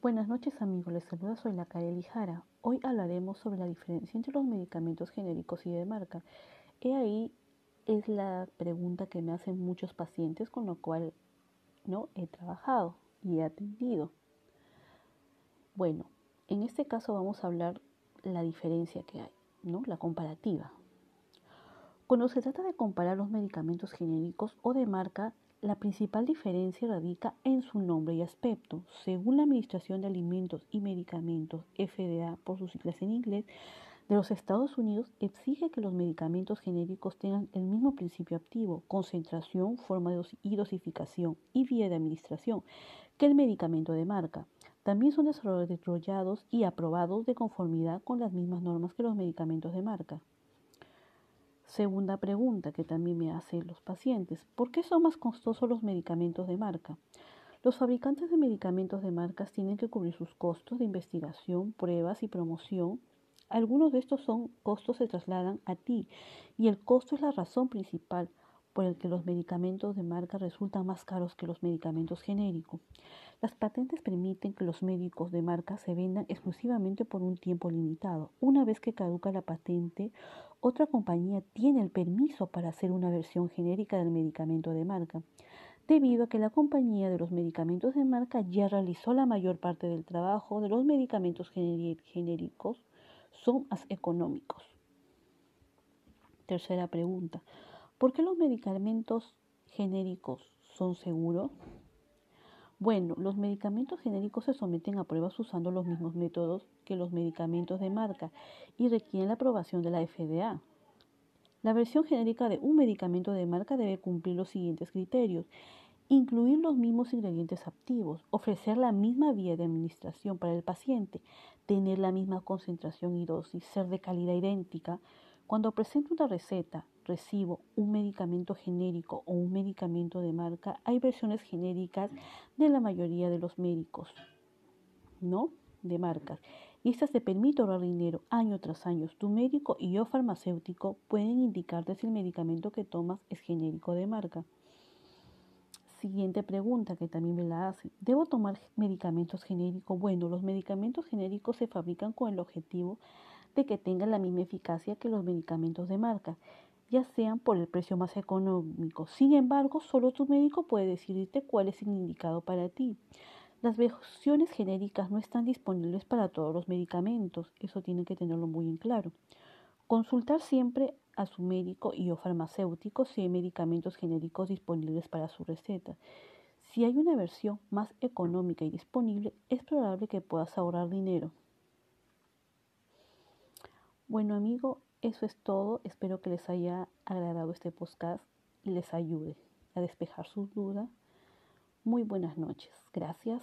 Buenas noches amigos, les saluda soy la Kareli Jara. Hoy hablaremos sobre la diferencia entre los medicamentos genéricos y de marca. He ahí es la pregunta que me hacen muchos pacientes con lo cual no he trabajado y he atendido. Bueno, en este caso vamos a hablar la diferencia que hay, ¿no? La comparativa. Cuando se trata de comparar los medicamentos genéricos o de marca, la principal diferencia radica en su nombre y aspecto. Según la Administración de Alimentos y Medicamentos, FDA por sus siglas en inglés, de los Estados Unidos exige que los medicamentos genéricos tengan el mismo principio activo, concentración, forma y dosificación y vía de administración que el medicamento de marca. También son desarrollados y aprobados de conformidad con las mismas normas que los medicamentos de marca. Segunda pregunta que también me hacen los pacientes. ¿Por qué son más costosos los medicamentos de marca? Los fabricantes de medicamentos de marcas tienen que cubrir sus costos de investigación, pruebas y promoción. Algunos de estos son costos se trasladan a ti y el costo es la razón principal por el que los medicamentos de marca resultan más caros que los medicamentos genéricos. Las patentes permiten que los médicos de marca se vendan exclusivamente por un tiempo limitado. Una vez que caduca la patente, otra compañía tiene el permiso para hacer una versión genérica del medicamento de marca, debido a que la compañía de los medicamentos de marca ya realizó la mayor parte del trabajo de los medicamentos genéricos, son más económicos. Tercera pregunta. ¿Por qué los medicamentos genéricos son seguros? Bueno, los medicamentos genéricos se someten a pruebas usando los mismos métodos que los medicamentos de marca y requieren la aprobación de la FDA. La versión genérica de un medicamento de marca debe cumplir los siguientes criterios. Incluir los mismos ingredientes activos, ofrecer la misma vía de administración para el paciente, tener la misma concentración y dosis, ser de calidad idéntica. Cuando presenta una receta, recibo un medicamento genérico o un medicamento de marca, hay versiones genéricas de la mayoría de los médicos, ¿no? De marcas. Y estas te permiten ahorrar dinero año tras año. Tu médico y yo farmacéutico pueden indicarte si el medicamento que tomas es genérico de marca. Siguiente pregunta que también me la hacen. ¿Debo tomar medicamentos genéricos? Bueno, los medicamentos genéricos se fabrican con el objetivo que tengan la misma eficacia que los medicamentos de marca ya sean por el precio más económico. Sin embargo, solo tu médico puede decidirte cuál es indicado para ti. Las versiones genéricas no están disponibles para todos los medicamentos, eso tiene que tenerlo muy en claro. Consultar siempre a su médico y o farmacéutico si hay medicamentos genéricos disponibles para su receta. Si hay una versión más económica y disponible, es probable que puedas ahorrar dinero. Bueno amigo, eso es todo. Espero que les haya agradado este podcast y les ayude a despejar sus dudas. Muy buenas noches. Gracias.